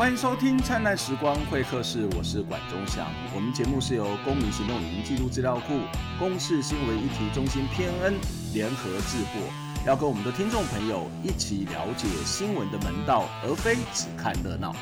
欢迎收听《灿烂时光会客室》，我是管中祥。我们节目是由公民行动影音记录资料库、公视新闻议题中心偏恩联合制作，要跟我们的听众朋友一起了解新闻的门道，而非只看热闹。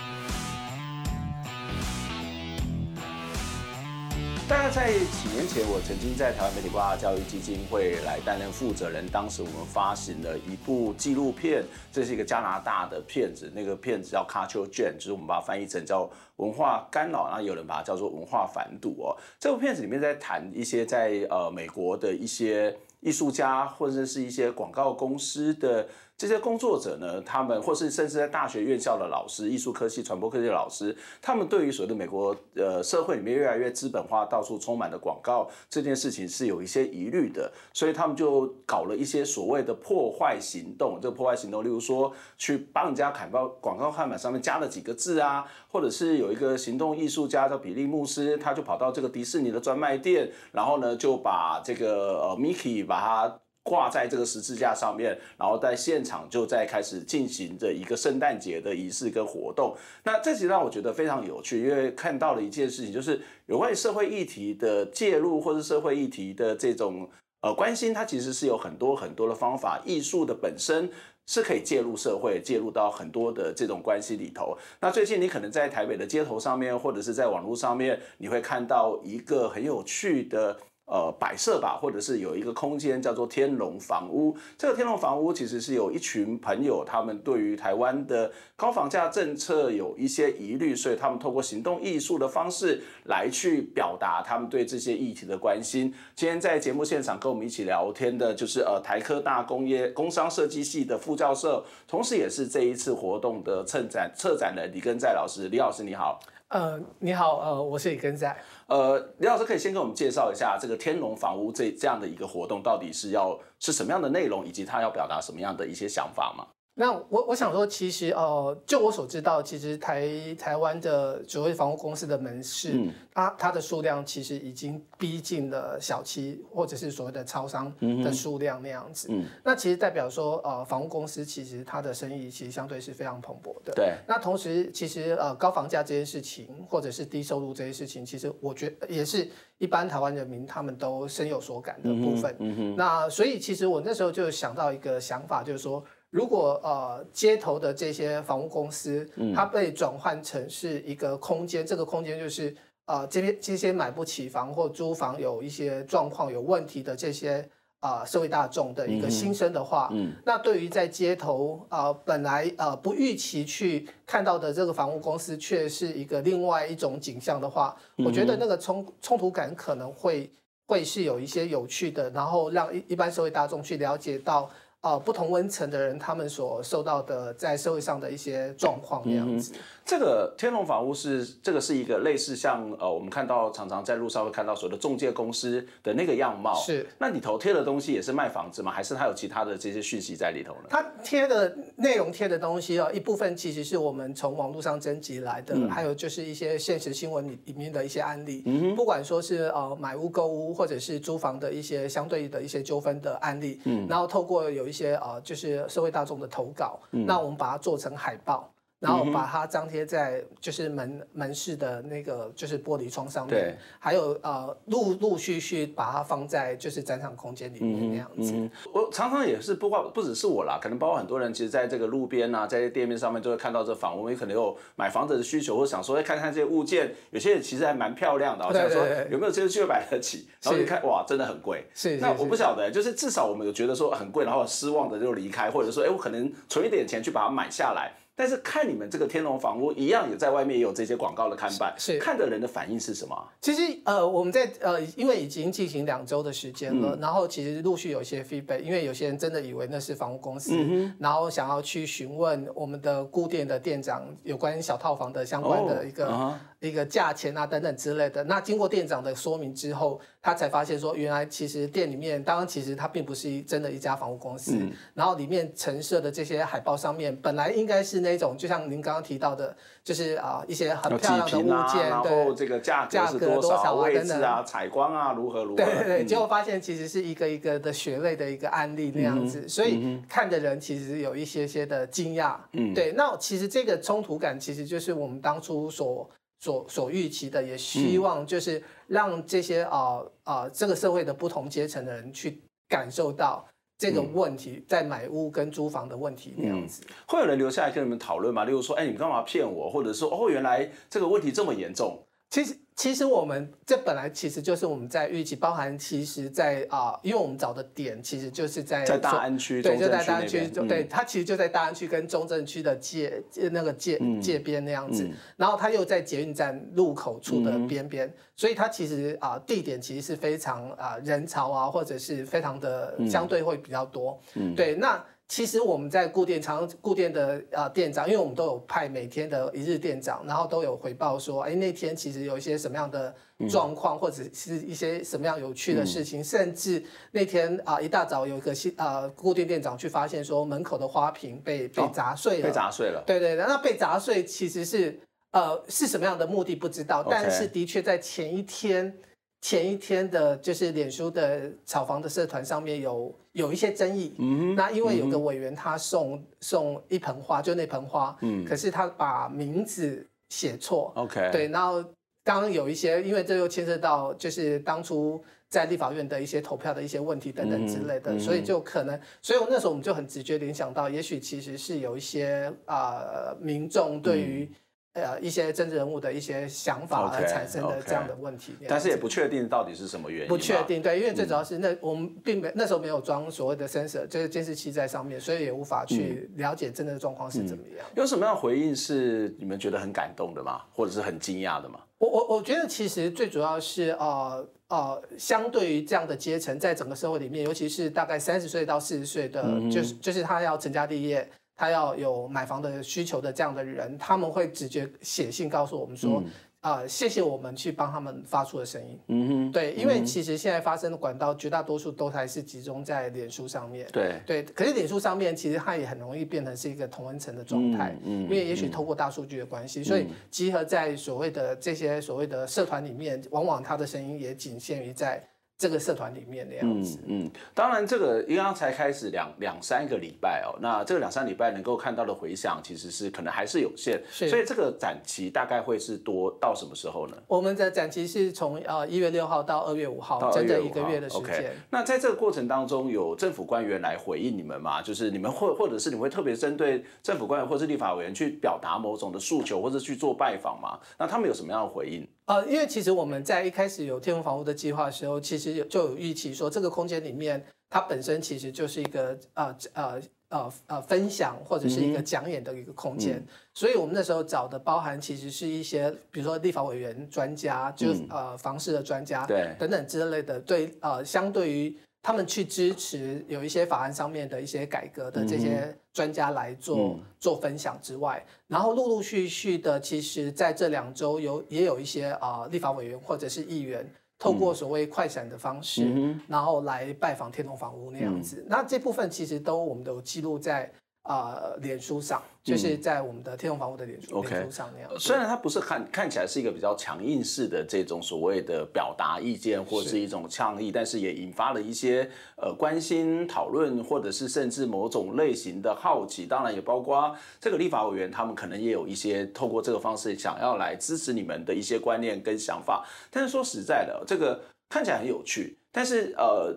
大概在几年前，我曾经在台湾媒体挂教育基金会来担任负责人。当时我们发行了一部纪录片，这是一个加拿大的片子，那个片子叫 Culture Jam，就是我们把它翻译成叫文化干扰，然后有人把它叫做文化反堵哦。这部片子里面在谈一些在呃美国的一些艺术家或者是一些广告公司的。这些工作者呢，他们或是甚至在大学院校的老师、艺术科系、传播科技的老师，他们对于所谓的美国呃社会里面越来越资本化、到处充满了广告这件事情是有一些疑虑的，所以他们就搞了一些所谓的破坏行动。这个破坏行动，例如说去帮人家砍报广告看板上面加了几个字啊，或者是有一个行动艺术家叫比利牧师，他就跑到这个迪士尼的专卖店，然后呢就把这个呃 Mickey 把它。挂在这个十字架上面，然后在现场就在开始进行着一个圣诞节的仪式跟活动。那这其实让我觉得非常有趣，因为看到了一件事情，就是有关于社会议题的介入，或是社会议题的这种呃关心，它其实是有很多很多的方法。艺术的本身是可以介入社会，介入到很多的这种关系里头。那最近你可能在台北的街头上面，或者是在网络上面，你会看到一个很有趣的。呃，摆设吧，或者是有一个空间叫做天龙房屋。这个天龙房屋其实是有一群朋友，他们对于台湾的高房价政策有一些疑虑，所以他们透过行动艺术的方式来去表达他们对这些议题的关心。今天在节目现场跟我们一起聊天的，就是呃台科大工业工商设计系的副教授，同时也是这一次活动的策展策展人李根在老师。李老师你好。呃，你好，呃，我是李根仔。呃，李老师可以先给我们介绍一下这个天龙房屋这这样的一个活动，到底是要是什么样的内容，以及他要表达什么样的一些想法吗？那我我想说，其实呃，就我所知道，其实台台湾的所谓房屋公司的门市，嗯、它它的数量其实已经逼近了小七或者是所谓的超商的数量那样子。嗯，那其实代表说，呃，房屋公司其实它的生意其实相对是非常蓬勃的。对。那同时，其实呃，高房价这件事情，或者是低收入这件事情，其实我觉得也是一般台湾人民他们都深有所感的部分。那所以，其实我那时候就想到一个想法，就是说。如果呃街头的这些房屋公司，它被转换成是一个空间，这个空间就是呃这边这些买不起房或租房有一些状况有问题的这些啊、呃、社会大众的一个心声的话，嗯，那对于在街头啊、呃、本来呃不预期去看到的这个房屋公司，却是一个另外一种景象的话，我觉得那个冲冲突感可能会会是有一些有趣的，然后让一一般社会大众去了解到。呃，不同温层的人，他们所受到的在社会上的一些状况那样子。嗯、这个天龙房屋是这个是一个类似像呃，我们看到常常在路上会看到所谓的中介公司的那个样貌。是。那里头贴的东西也是卖房子吗？还是它有其他的这些讯息在里头呢？它贴的内容贴的东西啊，一部分其实是我们从网络上征集来的，嗯、还有就是一些现实新闻里里面的一些案例。嗯。不管说是呃买屋购屋，或者是租房的一些相对的一些纠纷的案例。嗯。然后透过有一些呃，就是社会大众的投稿，嗯、那我们把它做成海报。然后把它张贴在就是门门市的那个就是玻璃窗上面，对，还有呃陆陆续续把它放在就是展场空间里面那样子。嗯嗯、我常常也是不光不只是我啦，可能包括很多人，其实在这个路边啊，在店面上面就会看到这房，我们可能有买房子的需求，或想说哎看看这些物件，有些其实还蛮漂亮的，好像说有没有这个机会买得起，然后一看哇真的很贵。是，那我不晓得，就是至少我们有觉得说很贵，然后失望的就离开，或者说哎我可能存一点钱去把它买下来。但是看你们这个天龙房屋一样，也在外面也有这些广告的看板，是，是看的人的反应是什么？其实呃，我们在呃，因为已经进行两周的时间了，嗯、然后其实陆续有一些 feedback，因为有些人真的以为那是房屋公司，嗯、然后想要去询问我们的固店的店长有关小套房的相关的一个、哦、一个价钱啊等等之类的。那经过店长的说明之后。他才发现说，原来其实店里面，当然其实它并不是真的一家房屋公司，嗯、然后里面陈设的这些海报上面，本来应该是那种，就像您刚刚提到的，就是啊一些很漂亮的物件，啊、对，然后这个价格是多少，位置啊，采光啊，如何如何，对对对，结果发现其实是一个一个的血泪的一个案例那样子，嗯、所以看的人其实有一些些的惊讶，嗯，对，那其实这个冲突感其实就是我们当初所。所所预期的，也希望就是让这些啊啊、呃呃、这个社会的不同阶层的人去感受到这个问题，在买屋跟租房的问题那样子。嗯、会有人留下来跟你们讨论吗？例如说，哎，你干嘛骗我？或者说，哦，原来这个问题这么严重。其实。其实我们这本来其实就是我们在预期，包含其实在，在、呃、啊，因为我们找的点其实就是在在大安区，对，就在大安区，嗯、对，它其实就在大安区跟中正区的界那个界、嗯、界边那样子，嗯、然后它又在捷运站路口处的边边，嗯、所以它其实啊、呃、地点其实是非常啊、呃、人潮啊，或者是非常的相对会比较多，嗯、对，那。其实我们在固店常固店的啊店长，因为我们都有派每天的一日店长，然后都有回报说，哎，那天其实有一些什么样的状况，嗯、或者是一些什么样有趣的事情，嗯、甚至那天啊一大早有一个新啊顾店店长去发现说门口的花瓶被被砸碎了，被砸碎了，对对，那被砸碎其实是呃是什么样的目的不知道。但是的确在前一天。前一天的，就是脸书的炒房的社团上面有有一些争议。嗯，那因为有个委员他送、嗯、送一盆花，就那盆花，嗯，可是他把名字写错。OK，对，然后刚刚有一些，因为这又牵涉到就是当初在立法院的一些投票的一些问题等等之类的，嗯、所以就可能，所以我那时候我们就很直觉联想到，也许其实是有一些啊、呃、民众对于。呃，一些政治人物的一些想法而产生的这样的问题，okay, okay. 但是也不确定到底是什么原因。不确定，对，因为最主要是那我们并没那时候没有装所谓的 sensor，就是监视器在上面，所以也无法去了解真的状况是怎么样，嗯嗯。有什么样的回应是你们觉得很感动的吗？或者是很惊讶的吗？我我我觉得其实最主要是呃呃，相对于这样的阶层，在整个社会里面，尤其是大概三十岁到四十岁的，嗯、就是就是他要成家立业。他要有买房的需求的这样的人，他们会直接写信告诉我们说，啊、嗯呃，谢谢我们去帮他们发出的声音。嗯哼，对，因为其实现在发生的管道绝大多数都还是集中在脸书上面。对对，可是脸书上面其实它也很容易变成是一个同温层的状态。嗯，因为也许透过大数据的关系，嗯、所以集合在所谓的这些所谓的社团里面，往往他的声音也仅限于在。这个社团里面的样子，嗯，嗯，当然这个刚刚才开始两两三个礼拜哦，那这个两三礼拜能够看到的回响其实是可能还是有限，所以这个展期大概会是多到什么时候呢？我们的展期是从呃一月六号到二月五号，整整一个月的时间。Okay. 那在这个过程当中，有政府官员来回应你们吗？就是你们或或者是你们会特别针对政府官员或是立法委员去表达某种的诉求，或者去做拜访吗？那他们有什么样的回应？呃，因为其实我们在一开始有天文房屋的计划的时候，其实有就有预期说，这个空间里面它本身其实就是一个呃呃呃呃分享或者是一个讲演的一个空间，嗯、所以我们那时候找的包含其实是一些比如说立法委员、专家，就呃房事的专家，对。等等之类的，对呃相对于。他们去支持有一些法案上面的一些改革的这些专家来做、嗯、做分享之外，然后陆陆续续的，其实在这两周有也有一些啊、呃、立法委员或者是议员，透过所谓快闪的方式，嗯、然后来拜访天龙房屋那样子。嗯、那这部分其实都我们都有记录在。啊，脸书上就是在我们的天龙房屋的脸书脸书上那样。虽然它不是看看起来是一个比较强硬式的这种所谓的表达意见或是一种倡议，但是也引发了一些呃关心讨论，或者是甚至某种类型的好奇。当然也包括这个立法委员，他们可能也有一些透过这个方式想要来支持你们的一些观念跟想法。但是说实在的，这个看起来很有趣，但是呃。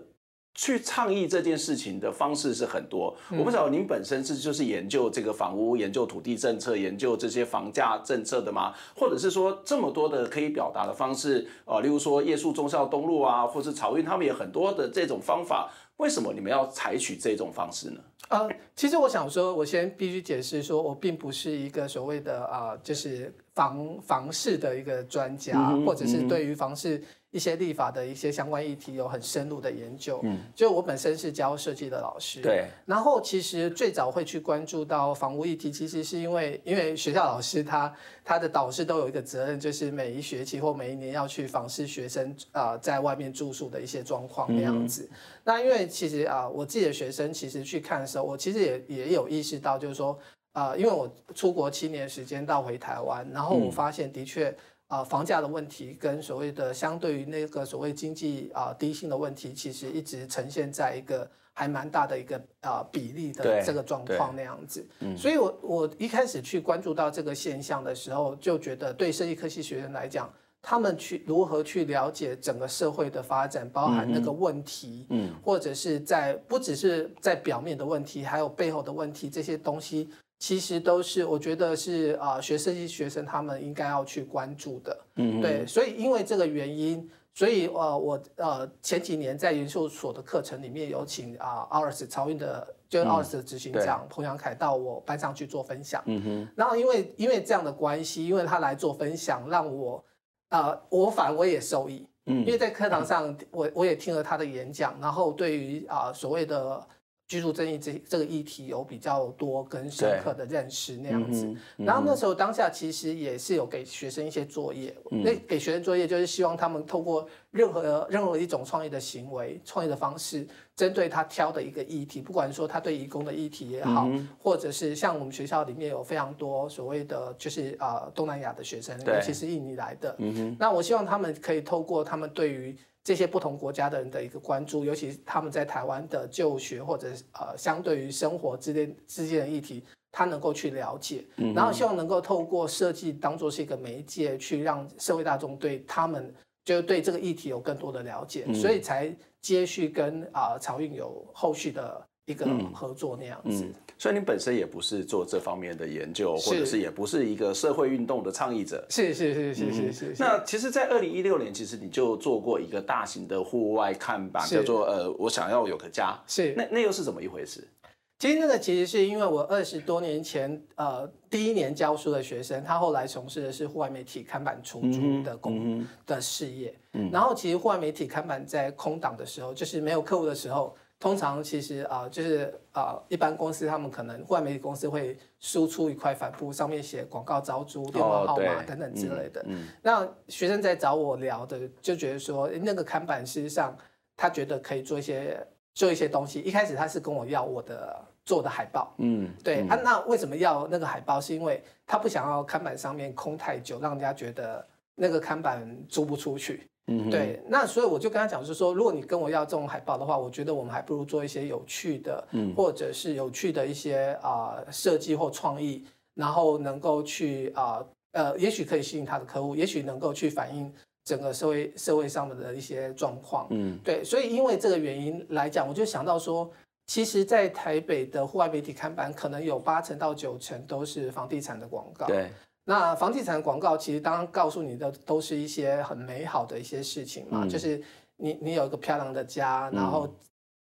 去倡议这件事情的方式是很多，嗯、我不知道您本身是就是研究这个房屋、研究土地政策、研究这些房价政策的吗？或者是说这么多的可以表达的方式，呃，例如说夜宿忠孝东路啊，或是草运，他们有很多的这种方法，为什么你们要采取这种方式呢？呃，其实我想说，我先必须解释说，我并不是一个所谓的啊、呃，就是房房市的一个专家，嗯、或者是对于房市。一些立法的一些相关议题有很深入的研究。嗯，就我本身是教设计的老师，对。然后其实最早会去关注到房屋议题，其实是因为因为学校老师他他的导师都有一个责任，就是每一学期或每一年要去访视学生啊、呃、在外面住宿的一些状况那样子。嗯、那因为其实啊、呃、我自己的学生其实去看的时候，我其实也也有意识到，就是说啊、呃，因为我出国七年时间到回台湾，然后我发现的确。啊、呃，房价的问题跟所谓的相对于那个所谓经济啊、呃、低薪的问题，其实一直呈现在一个还蛮大的一个啊、呃、比例的这个状况那样子。嗯，所以我我一开始去关注到这个现象的时候，就觉得对设计科系学生来讲，他们去如何去了解整个社会的发展，包含那个问题，嗯，或者是在不只是在表面的问题，还有背后的问题这些东西。其实都是，我觉得是啊、呃，学设计学生他们应该要去关注的。嗯，对，所以因为这个原因，所以呃，我呃前几年在研究所的课程里面有请啊 OURS 漕运的，就是 OURS 的执行长彭阳凯到我班上去做分享。嗯哼。然后因为因为这样的关系，因为他来做分享，让我啊、呃，我反而我也受益。嗯。因为在课堂上，我我也听了他的演讲，然后对于啊、呃、所谓的。居住正义这这个议题有比较多跟深刻的认识那样子，然后那时候当下其实也是有给学生一些作业，那给学生作业就是希望他们透过任何任何一种创业的行为、创业的方式，针对他挑的一个议题，不管说他对移工的议题也好，或者是像我们学校里面有非常多所谓的就是啊东南亚的学生，尤其是印尼来的，那我希望他们可以透过他们对于。这些不同国家的人的一个关注，尤其他们在台湾的就学或者呃，相对于生活之间之间的议题，他能够去了解，然后希望能够透过设计当做是一个媒介，去让社会大众对他们就对这个议题有更多的了解，所以才接续跟啊漕运有后续的。一个合作那样子，嗯嗯，所以你本身也不是做这方面的研究，或者是也不是一个社会运动的倡议者，是是是是是是。那其实，在二零一六年，其实你就做过一个大型的户外看板，叫做呃，我想要有个家。是，那那又是怎么一回事？其实那个其实是因为我二十多年前呃第一年教书的学生，他后来从事的是户外媒体看板出租的工、嗯、的事业。嗯，然后其实户外媒体看板在空档的时候，就是没有客户的时候。通常其实啊、呃，就是啊、呃，一般公司他们可能户外媒体公司会输出一块帆布，上面写广告招租、电话号码等等之类的。嗯嗯、那学生在找我聊的，就觉得说那个看板，事实上他觉得可以做一些做一些东西。一开始他是跟我要我的做的海报，嗯，对、嗯、啊。那为什么要那个海报？是因为他不想要看板上面空太久，让人家觉得那个看板租不出去。嗯，对，那所以我就跟他讲，就是说，如果你跟我要这种海报的话，我觉得我们还不如做一些有趣的，嗯，或者是有趣的一些啊、呃、设计或创意，然后能够去啊呃，呃，也许可以吸引他的客户，也许能够去反映整个社会社会上面的一些状况，嗯，对，所以因为这个原因来讲，我就想到说，其实，在台北的户外媒体看板，可能有八成到九成都是房地产的广告，对。那房地产广告其实当然告诉你的都是一些很美好的一些事情嘛，嗯、就是你你有一个漂亮的家，然后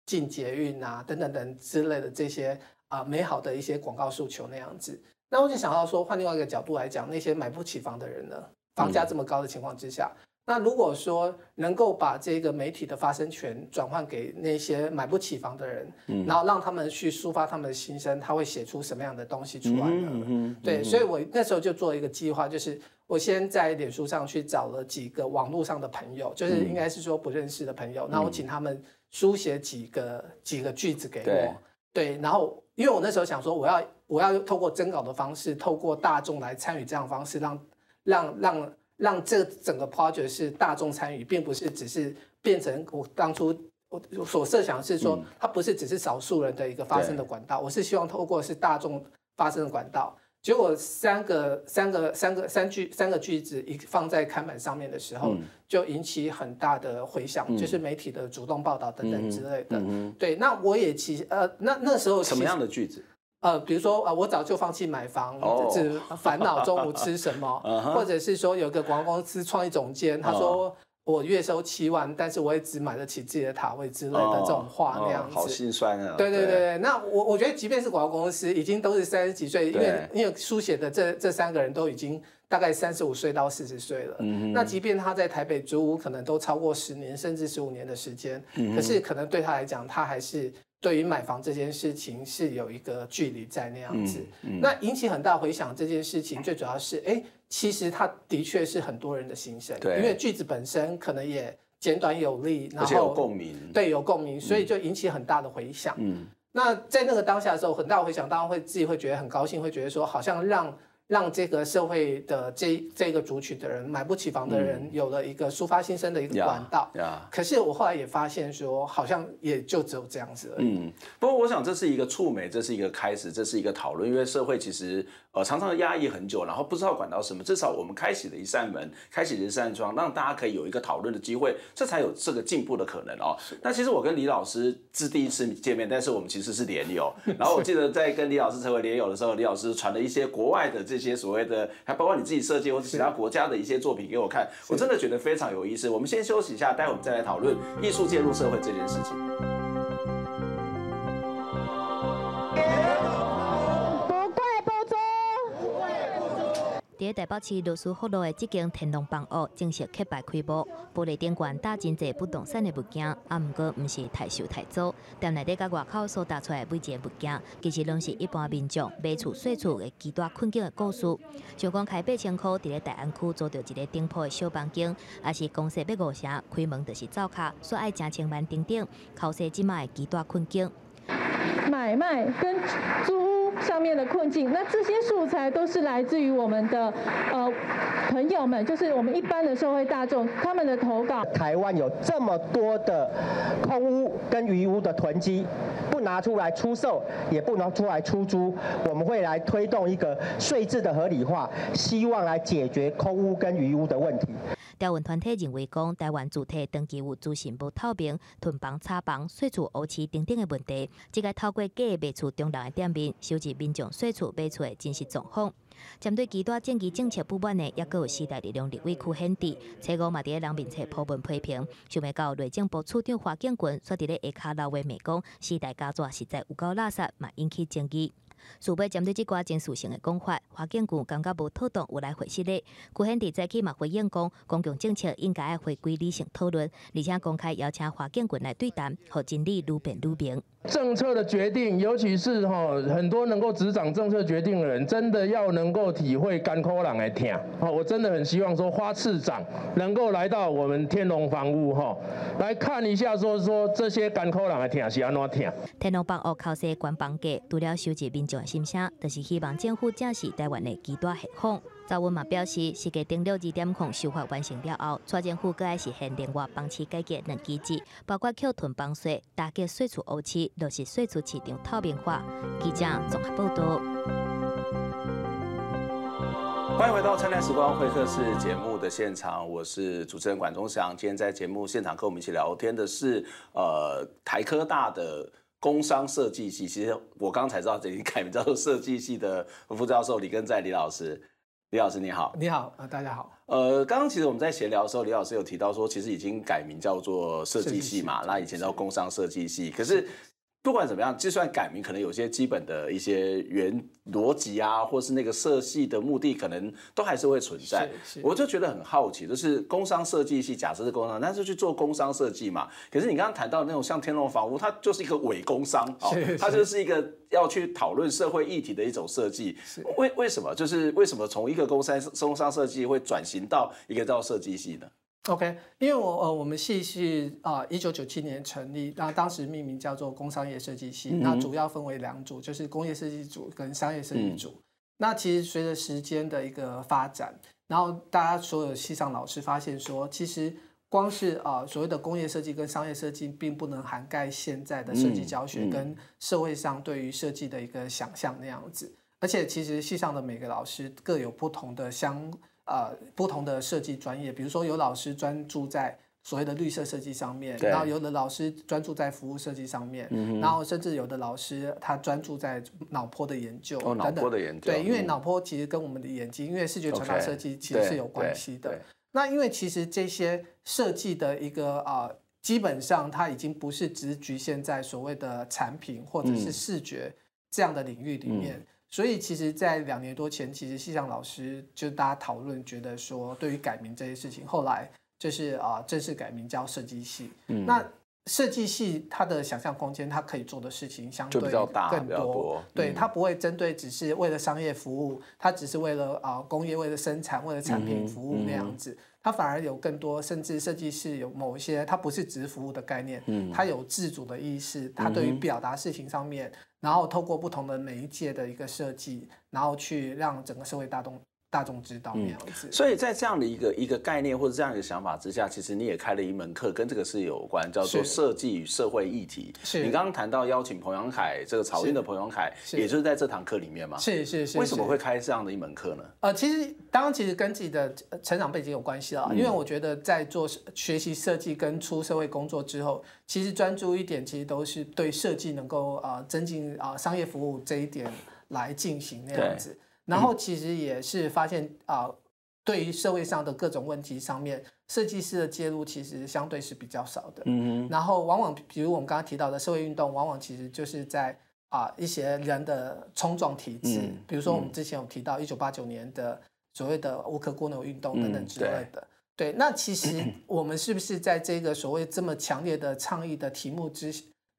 进捷运啊等等等之类的这些啊、呃、美好的一些广告诉求那样子。那我就想到说，换另外一个角度来讲，那些买不起房的人呢，房价这么高的情况之下。嗯那如果说能够把这个媒体的发声权转换给那些买不起房的人，嗯，然后让他们去抒发他们的心声，他会写出什么样的东西出来呢？嗯嗯，对，所以我那时候就做一个计划，就是我先在脸书上去找了几个网络上的朋友，就是应该是说不认识的朋友，那我请他们书写几个几个句子给我，对，然后因为我那时候想说，我要我要透过征稿的方式，透过大众来参与这样的方式，让让让。让这整个 project 是大众参与，并不是只是变成我当初我所设想的是说，它不是只是少数人的一个发声的管道。我是希望透过是大众发声的管道。结果三个三个三个三句三个句子一放在看板上面的时候，就引起很大的回响，就是媒体的主动报道等等之类的。对，那我也其实呃，那那时候什么样的句子？呃，比如说啊、呃，我早就放弃买房，只烦恼中午吃什么，或者是说有个广告公司创意总监，他说我月收七万，但是我也只买得起自己的塔位之类的这种话那样子，哦哦、好心酸啊。对对对。对，那我我觉得，即便是广告公司，已经都是三十几岁，因为因为书写的这这三个人都已经大概三十五岁到四十岁了。嗯，那即便他在台北租屋，可能都超过十年甚至十五年的时间，嗯，可是可能对他来讲，他还是对于买房这件事情是有一个距离在那样子。嗯，那引起很大回响这件事情，最主要是哎。其实它的确是很多人的心声，对，因为句子本身可能也简短有力，然后有共鸣，对，有共鸣，所以就引起很大的回响。嗯，那在那个当下的时候，很大的回响，当然会自己会觉得很高兴，会觉得说好像让。让这个社会的这这个族群的人买不起房的人有了一个抒发心声的一个管道。可是我后来也发现说，好像也就只有这样子而已。嗯，不过我想这是一个触媒，这是一个开始，这是一个讨论。因为社会其实呃常常压抑很久，然后不知道管到什么。至少我们开启了一扇门，开启了一扇窗，让大家可以有一个讨论的机会，这才有这个进步的可能哦。那其实我跟李老师是第一次见面，但是我们其实是连友。然后我记得在跟李老师成为连友的时候，李老师传了一些国外的这些所谓的。还包括你自己设计或者其他国家的一些作品给我看，我真的觉得非常有意思。我们先休息一下，待会我们再来讨论艺术介入社会这件事情。在台北市罗斯福路的这间天龙房屋正式揭牌开幕，玻璃顶冠搭真济不动产的物件，啊，不过毋是太秀太早。店内底甲外口所搭出来的每一个物件，其实拢是一般民众买厝细厝的极大困境的故事。像讲开八千块，伫咧大安区租到一个顶铺的小房间，还是公司要五成，开门就是灶脚，所爱成千万等等，考试即卖的极大困境。买卖跟租。上面的困境，那这些素材都是来自于我们的呃朋友们，就是我们一般的社会大众他们的投稿。台湾有这么多的空屋跟余屋的囤积，不拿出来出售，也不拿出来出租，我们会来推动一个税制的合理化，希望来解决空屋跟余屋的问题。调查团体认为，讲台湾主体登记有资讯无透明、囤房、炒房、税处乌漆等等的问题，即个透过假卖厝中人的店面，收集民众税处卖厝的真实状况。针对极大政治政策不满的，也阁有时代力量立委区限制，初五嘛伫个人民册铺文批评，想要到内政部处长华建群，说伫咧下骹老话骂讲，时代家族实在有够垃圾，嘛引起争议。数位针对即寡真实性的讲法，华建钧感觉无妥当，有来回释咧。古显智早起嘛回应讲，公共政策应该要回归理性讨论，而且公开邀请华建钧来对谈，让真理愈辩愈明。政策的决定，尤其是吼很多能够执掌政策决定的人，真的要能够体会干苦人的痛。哦，我真的很希望说花市长能够来到我们天龙房屋哈，来看一下说说这些干苦人的痛是安怎痛。天龙房屋靠设官房价，除了收集民众的心声，就是希望政府正视台湾的极大现况。赵文嘛表示，时价登录二点控修法完成了后，蔡政府阁爱实现另外房市改革两机制，包括扣囤房税、打击税厝乌漆、落实税厝市场透明化。记者综合报道。欢迎回到《灿烂时光会客室》节目的现场，我是主持人管中祥。今天在节目现场跟我们一起聊天的是，呃，台科大的工商设计系。其实我刚才知道，这已经改名叫做设计系的副教授李根在李老师。李老师你好，你好啊，大家好。呃，刚刚其实我们在闲聊的时候，李老师有提到说，其实已经改名叫做设计系嘛，那以前叫工商设计系，可是。不管怎么样，就算改名，可能有些基本的一些原逻辑啊，或是那个设计的目的，可能都还是会存在。我就觉得很好奇，就是工商设计系，假设是工商，但是去做工商设计嘛。可是你刚刚谈到那种像天龙房屋，它就是一个伪工商，哦，它就是一个要去讨论社会议题的一种设计。为为什么？就是为什么从一个工商工商设计会转型到一个叫设计系呢？OK，因为我呃，我们系是啊，一九九七年成立，那当时命名叫做工商业设计系，嗯、那主要分为两组，就是工业设计组跟商业设计组。嗯、那其实随着时间的一个发展，然后大家所有系上老师发现说，其实光是啊所谓的工业设计跟商业设计，并不能涵盖现在的设计教学跟社会上对于设计的一个想象那样子。而且其实系上的每个老师各有不同的相。呃，不同的设计专业，比如说有老师专注在所谓的绿色设计上面，然后有的老师专注在服务设计上面，嗯、然后甚至有的老师他专注在脑波的研究等等。哦，脑波的研究。对，因为脑波其实跟我们的眼睛，因为视觉传达设计其实是有关系的。那因为其实这些设计的一个啊、呃，基本上它已经不是只局限在所谓的产品或者是视觉这样的领域里面。嗯、所以其实，在两年多前，其实系上老师就大家讨论，觉得说对于改名这些事情，后来就是啊、呃，正式改名叫设计系。嗯，那。设计系它的想象空间，它可以做的事情相对更多。对，它不会针对只是为了商业服务，它只是为了啊工业为了生产为了产品服务那样子，它反而有更多，甚至设计师有某一些，它不是只是服务的概念，嗯它有自主的意识，它对于表达事情上面，然后透过不同的媒介的一个设计，然后去让整个社会大众。大众知道那样子，所以在这样的一个一个概念或者这样一个想法之下，其实你也开了一门课，跟这个是有关，叫做设计与社会议题。是你刚刚谈到邀请彭阳凯，这个草运的彭阳凯，也就是在这堂课里面嘛？是是是。为什么会开这样的一门课呢？呃，其实当然其实跟自己的成长背景有关系啊，因为我觉得在做学习设计跟出社会工作之后，其实专注一点，其实都是对设计能够啊增进啊商业服务这一点来进行那样子。然后其实也是发现啊、呃，对于社会上的各种问题上面，设计师的介入其实相对是比较少的。嗯哼。然后往往比如我们刚刚提到的社会运动，往往其实就是在啊、呃、一些人的冲撞体制，嗯、比如说我们之前有提到一九八九年的所谓的无壳蜗牛运动等等之类的。对。那其实我们是不是在这个所谓这么强烈的倡议的题目之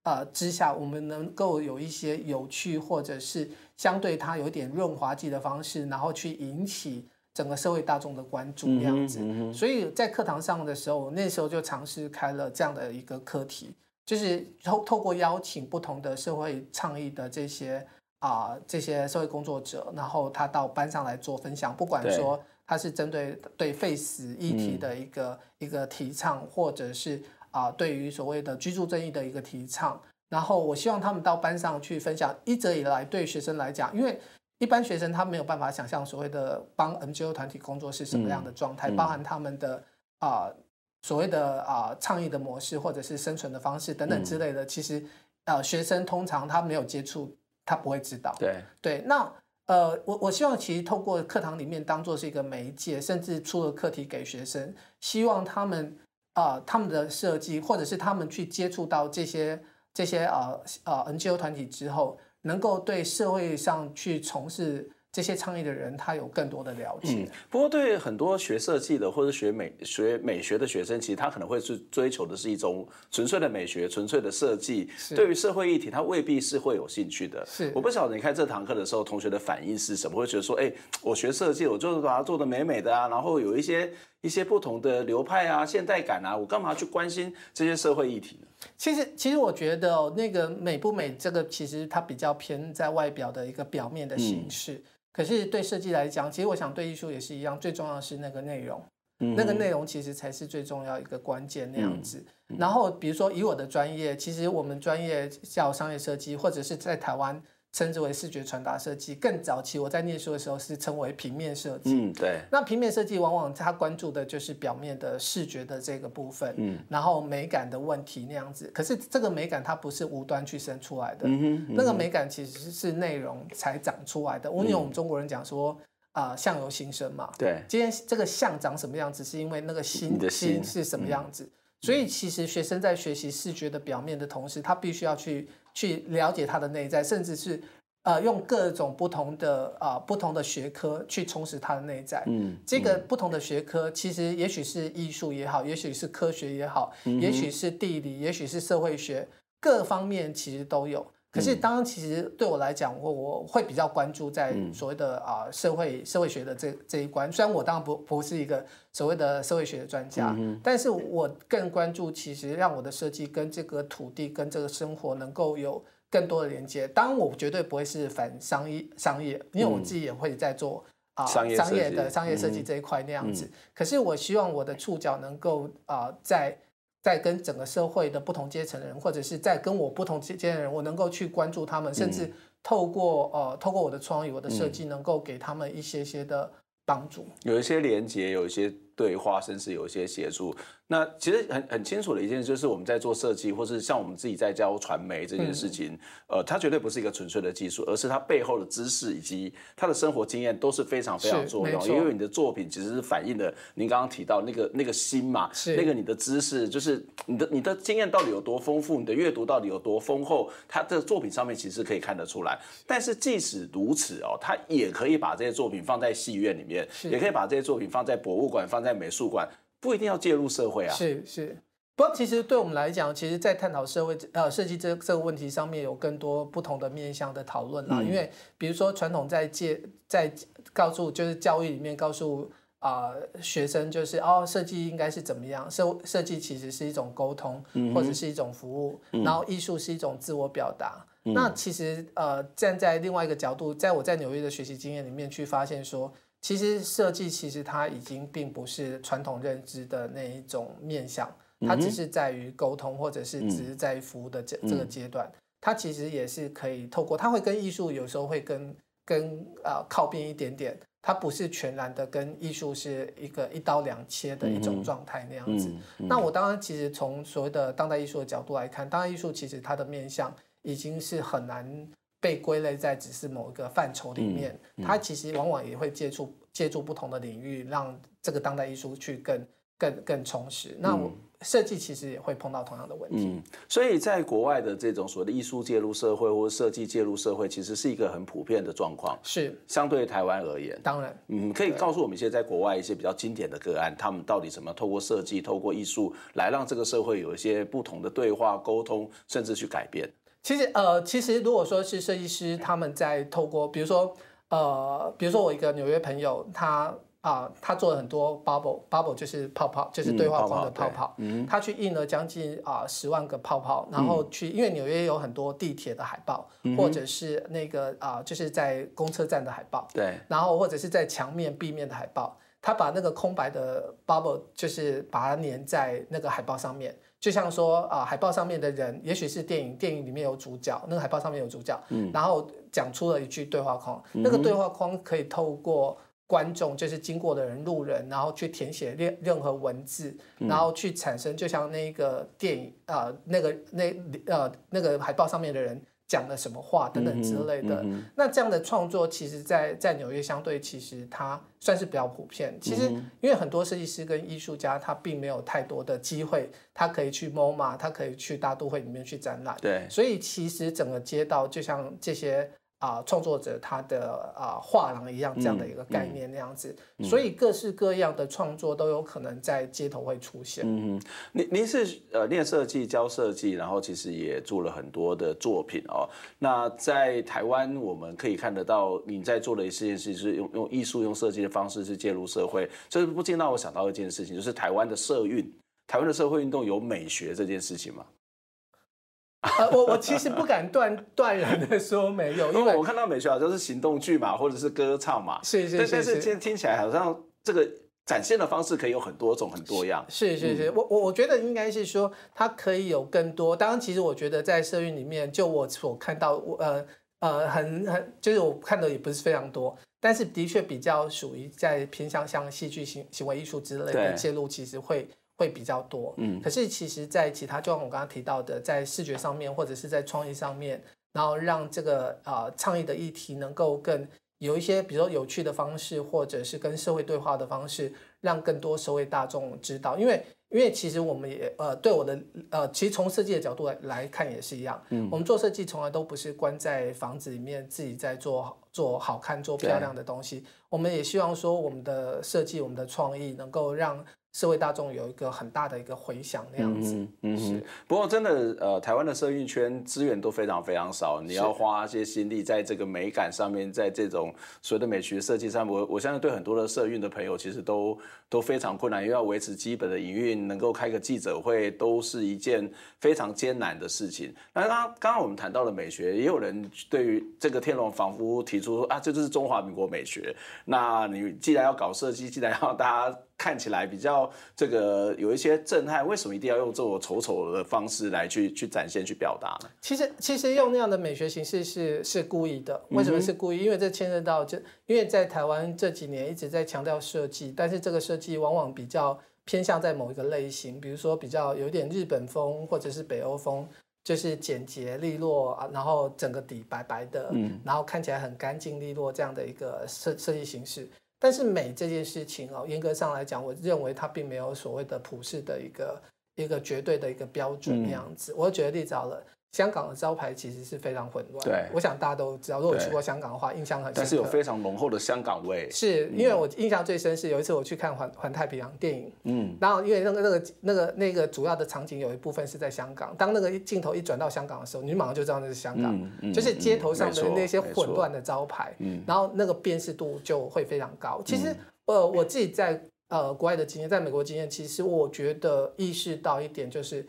呃之下，我们能够有一些有趣或者是相对它有一点润滑剂的方式，然后去引起整个社会大众的关注这样子。嗯嗯、所以在课堂上的时候，我那时候就尝试开了这样的一个课题，就是透透过邀请不同的社会倡议的这些啊、呃、这些社会工作者，然后他到班上来做分享，不管说他是针对对废死议题的一个、嗯、一个提倡，或者是。啊，对于所谓的居住正义的一个提倡，然后我希望他们到班上去分享。一直以来，对学生来讲，因为一般学生他没有办法想象所谓的帮 NGO 团体工作是什么样的状态，嗯嗯、包含他们的啊、呃、所谓的啊、呃、倡议的模式，或者是生存的方式等等之类的。嗯、其实呃，学生通常他没有接触，他不会知道。对对，那呃，我我希望其实透过课堂里面当做是一个媒介，甚至出了课题给学生，希望他们。啊、呃，他们的设计，或者是他们去接触到这些这些呃呃 NGO 团体之后，能够对社会上去从事这些倡议的人，他有更多的了解。嗯，不过对很多学设计的或者学美学美学的学生，其实他可能会是追求的是一种纯粹的美学、纯粹的设计。是对于社会议题，他未必是会有兴趣的。是，我不晓得你开这堂课的时候，同学的反应是什么？会觉得说，哎，我学设计，我就是把它做的美美的啊，然后有一些。一些不同的流派啊，现代感啊，我干嘛去关心这些社会议题呢？其实，其实我觉得哦，那个美不美，这个其实它比较偏在外表的一个表面的形式。嗯、可是对设计来讲，其实我想对艺术也是一样，最重要的是那个内容，嗯、那个内容其实才是最重要一个关键那样子。然后，比如说以我的专业，其实我们专业叫商业设计，或者是在台湾。称之为视觉传达设计，更早期我在念书的时候是称为平面设计。嗯，对。那平面设计往往它关注的就是表面的视觉的这个部分，嗯，然后美感的问题那样子。可是这个美感它不是无端去生出来的，那个美感其实是内容才长出来的。因为我们中国人讲说啊，相由心生嘛。对。今天这个相长什么样子，是因为那个心心是什么样子。嗯、所以其实学生在学习视觉的表面的同时，他必须要去。去了解他的内在，甚至是呃用各种不同的啊、呃、不同的学科去充实他的内在。嗯，这个不同的学科其实也许是艺术也好，也许是科学也好，也许是地理，也许是社会学，各方面其实都有。可是当然，其实对我来讲，我我会比较关注在所谓的啊、呃、社会社会学的这这一关。虽然我当然不不是一个所谓的社会学的专家，嗯、但是我更关注其实让我的设计跟这个土地跟这个生活能够有更多的连接。当然，我绝对不会是反商业商业，因为我自己也会在做啊、呃、商业的商业设计这一块那样子。嗯、可是我希望我的触角能够啊、呃、在。在跟整个社会的不同阶层的人，或者是在跟我不同阶层的人，我能够去关注他们，甚至透过呃，透过我的创意、我的设计，能够给他们一些些的帮助。有一些连接，有一些对话，甚至有一些协助。那其实很很清楚的一件事，就是我们在做设计，或是像我们自己在教传媒这件事情，嗯、呃，它绝对不是一个纯粹的技术，而是它背后的知识以及他的生活经验都是非常非常重要。因为你的作品其实是反映了您刚刚提到那个那个心嘛，是那个你的知识，就是你的你的经验到底有多丰富，你的阅读到底有多丰厚，他的作品上面其实可以看得出来。但是即使如此哦，他也可以把这些作品放在戏院里面，也可以把这些作品放在博物馆，放在美术馆。不一定要介入社会啊，是是，不过其实对我们来讲，其实，在探讨社会呃设计这这个问题上面，有更多不同的面向的讨论啦。嗯、因为比如说传统在介在告诉就是教育里面告诉啊、呃、学生，就是哦设计应该是怎么样，设设计其实是一种沟通，或者是一种服务，嗯、然后艺术是一种自我表达。嗯、那其实呃站在另外一个角度，在我在纽约的学习经验里面去发现说。其实设计其实它已经并不是传统认知的那一种面向，它只是在于沟通，或者是只是在于服务的这这个阶段，它其实也是可以透过，它会跟艺术有时候会跟跟呃靠边一点点，它不是全然的跟艺术是一个一刀两切的一种状态那样子。那我当然其实从所谓的当代艺术的角度来看，当代艺术其实它的面向已经是很难。被归类在只是某一个范畴里面，嗯嗯、它其实往往也会借助借助不同的领域，让这个当代艺术去更更更充实。那我设计其实也会碰到同样的问题。嗯，所以在国外的这种所谓的艺术介入社会或者设计介入社会，其实是一个很普遍的状况。是相对于台湾而言，当然，嗯，可以告诉我们一些在国外一些比较经典的个案，他们到底怎么透过设计、透过艺术来让这个社会有一些不同的对话、沟通，甚至去改变。其实呃，其实如果说是设计师，他们在透过，比如说呃，比如说我一个纽约朋友，他啊、呃，他做了很多 bubble，bubble 就是泡泡，就是对话框的泡泡，嗯、他去印了将近啊、呃、十万个泡泡，然后去，因为纽约有很多地铁的海报，嗯、或者是那个啊、呃，就是在公车站的海报，对，然后或者是在墙面、壁面的海报，他把那个空白的 bubble 就是把它粘在那个海报上面。就像说啊、呃，海报上面的人，也许是电影，电影里面有主角，那个海报上面有主角，嗯，然后讲出了一句对话框，嗯、那个对话框可以透过观众，就是经过的人、路人，然后去填写任任何文字，嗯、然后去产生，就像那个电影啊、呃，那个那呃那个海报上面的人。讲了什么话等等之类的，嗯嗯、那这样的创作，其实在，在在纽约相对其实它算是比较普遍。其实因为很多设计师跟艺术家，他并没有太多的机会，他可以去 MoMA，他可以去大都会里面去展览。对，所以其实整个街道就像这些。啊，创作者他的啊画廊一样这样的一个概念那样子，嗯嗯、所以各式各样的创作都有可能在街头会出现。嗯，您您是呃练设计教设计，然后其实也做了很多的作品哦。那在台湾我们可以看得到，你在做的一件事是用用艺术用设计的方式去介入社会，这不禁让我想到一件事情，就是台湾的社运，台湾的社会运动有美学这件事情吗？呃，我我其实不敢断断然的说没有，因为我看到美学好像是行动剧嘛，或者是歌唱嘛，是是是，是，但是今天听起来好像这个展现的方式可以有很多种，很多样。是是是，我我我觉得应该是说它可以有更多。当然，其实我觉得在社运里面，就我所看到，我呃呃很很，就是我看的也不是非常多，但是的确比较属于在偏向像戏剧行行为艺术之类的介入，其实会。会比较多，嗯，可是其实，在其他，就像我刚刚提到的，在视觉上面或者是在创意上面，然后让这个啊、呃、倡议的议题能够更有一些，比如说有趣的方式，或者是跟社会对话的方式，让更多社会大众知道。因为，因为其实我们也呃，对我的呃，其实从设计的角度来来看也是一样，嗯，我们做设计从来都不是关在房子里面自己在做做好看、做漂亮的东西，我们也希望说我们的设计、我们的创意能够让。社会大众有一个很大的一个回响那样子，嗯嗯。是不过真的，呃，台湾的社运圈资源都非常非常少，你要花一些心力在这个美感上面，在这种所谓的美学设计上，我我相信对很多的社运的朋友其实都都非常困难，因为要维持基本的营运，能够开个记者会，都是一件非常艰难的事情。那刚刚刚我们谈到了美学，也有人对于这个天龙仿佛提出说啊，这就是中华民国美学。那你既然要搞设计，既然要大家。看起来比较这个有一些震撼，为什么一定要用这种丑丑的方式来去去展现、去表达呢？其实，其实用那样的美学形式是是故意的。为什么是故意？因为这牵涉到，就因为在台湾这几年一直在强调设计，但是这个设计往往比较偏向在某一个类型，比如说比较有点日本风或者是北欧风，就是简洁利落啊，然后整个底白白的，然后看起来很干净利落这样的一个设设计形式。但是美这件事情哦，严格上来讲，我认为它并没有所谓的普世的一个一个绝对的一个标准那样子。我举个例子好了。香港的招牌其实是非常混乱。对，我想大家都知道，如果去过香港的话，印象很深。但是有非常浓厚的香港味。是因为我印象最深是有一次我去看环环太平洋电影，嗯，然后因为那个那个那个那个主要的场景有一部分是在香港，当那个镜头一转到香港的时候，你马上就知道那是香港，嗯嗯、就是街头上的那些混乱的招牌，嗯，然后那个辨识度就会非常高。其实，呃，我自己在呃国外的经验，在美国经验，其实我觉得意识到一点就是。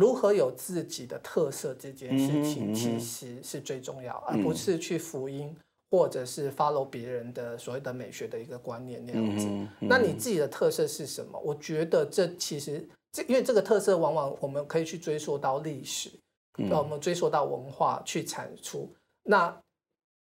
如何有自己的特色这件事情，其实是最重要，而不是去福音或者是 follow 别人的所谓的美学的一个观念那样子。那你自己的特色是什么？我觉得这其实这因为这个特色往往我们可以去追溯到历史，那我们追溯到文化去产出。那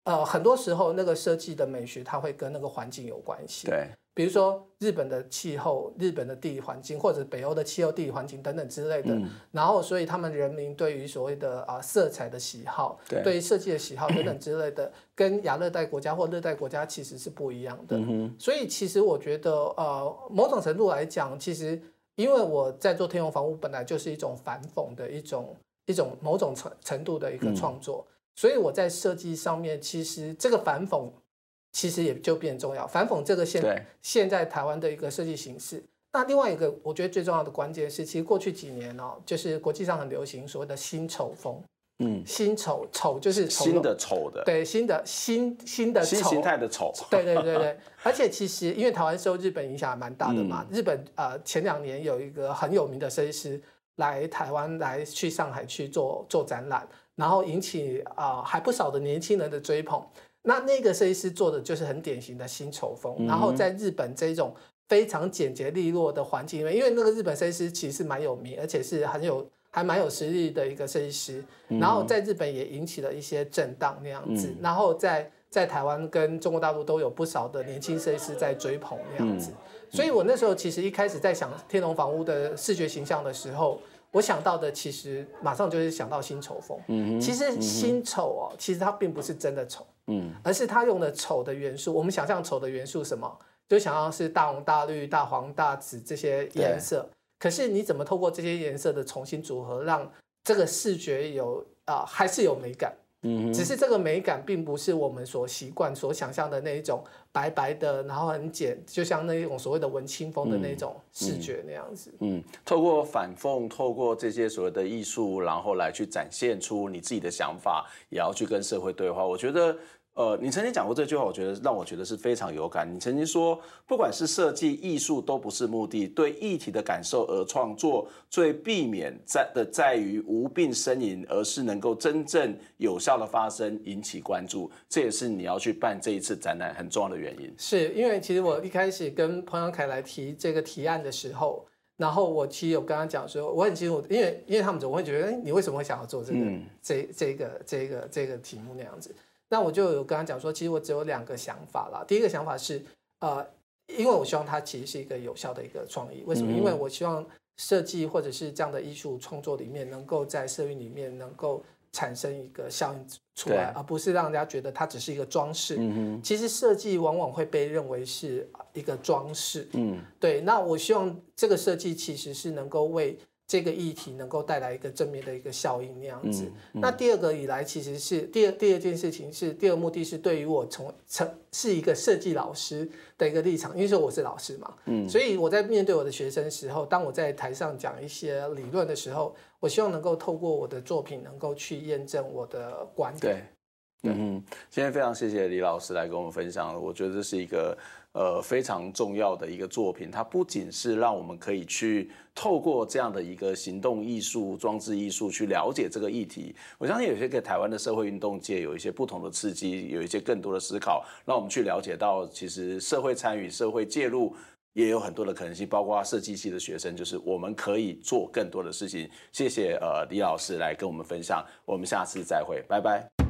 呃，很多时候那个设计的美学，它会跟那个环境有关系。对。比如说日本的气候、日本的地理环境，或者北欧的气候、地理环境等等之类的，嗯、然后所以他们人民对于所谓的啊色彩的喜好，对，对于设计的喜好等等之类的，跟亚热带国家或热带国家其实是不一样的。嗯、所以其实我觉得，呃，某种程度来讲，其实因为我在做天龙房屋，本来就是一种反讽的一种一种某种程程度的一个创作，嗯、所以我在设计上面，其实这个反讽。其实也就变重要，反讽这个现现在台湾的一个设计形式。那另外一个，我觉得最重要的关键是，其实过去几年哦，就是国际上很流行所谓的新丑风。嗯，新丑丑就是丑新的丑的，对，新的新新的丑新形态的丑。对对对对，而且其实因为台湾受日本影响还蛮大的嘛，嗯、日本呃前两年有一个很有名的设计师来台湾来去上海去做做展览，然后引起啊、呃、还不少的年轻人的追捧。那那个设计师做的就是很典型的新丑风，嗯、然后在日本这种非常简洁利落的环境里面，因为那个日本设计师其实是蛮有名，而且是很有还蛮有实力的一个设计师，嗯、然后在日本也引起了一些震荡那样子，嗯、然后在在台湾跟中国大陆都有不少的年轻设计师在追捧那样子，嗯、所以我那时候其实一开始在想天龙房屋的视觉形象的时候。我想到的其实马上就是想到新丑风。嗯，其实新丑哦，其实它并不是真的丑，嗯，而是它用的丑的元素。我们想象丑的元素什么？就想要是大红大绿、大黄大紫这些颜色。可是你怎么透过这些颜色的重新组合，让这个视觉有啊、呃，还是有美感？嗯，只是这个美感并不是我们所习惯、所想象的那一种白白的，然后很简，就像那一种所谓的文青风的那种视觉那样子。嗯，嗯，透过反讽，透过这些所谓的艺术，然后来去展现出你自己的想法，也要去跟社会对话。我觉得。呃，你曾经讲过这句话，我觉得让我觉得是非常有感。你曾经说，不管是设计艺术都不是目的，对议题的感受而创作，最避免在的在于无病呻吟，而是能够真正有效的发声，引起关注。这也是你要去办这一次展览很重要的原因。是因为其实我一开始跟彭阳凯来提这个提案的时候，然后我其实有跟他讲说，我很清楚，因为因为他们总会觉得，哎，你为什么会想要做这个、嗯、这这个这个这个题目那样子？那我就有跟他讲说，其实我只有两个想法啦。第一个想法是，呃，因为我希望它其实是一个有效的一个创意。为什么？因为我希望设计或者是这样的艺术创作里面，能够在社运里面能够产生一个效应出来，而不是让人家觉得它只是一个装饰。嗯其实设计往往会被认为是一个装饰。嗯。对。那我希望这个设计其实是能够为。这个议题能够带来一个正面的一个效应那样子。嗯嗯、那第二个以来，其实是第二第二件事情是第二目的是对于我从成是一个设计老师的一个立场，因为说我是老师嘛，嗯，所以我在面对我的学生的时候，当我在台上讲一些理论的时候，我希望能够透过我的作品能够去验证我的观点。对，嗯，今天非常谢谢李老师来跟我们分享，我觉得这是一个。呃，非常重要的一个作品，它不仅是让我们可以去透过这样的一个行动艺术、装置艺术去了解这个议题。我相信有些给台湾的社会运动界有一些不同的刺激，有一些更多的思考，让我们去了解到，其实社会参与、社会介入也有很多的可能性，包括设计系的学生，就是我们可以做更多的事情。谢谢呃李老师来跟我们分享，我们下次再会，拜拜。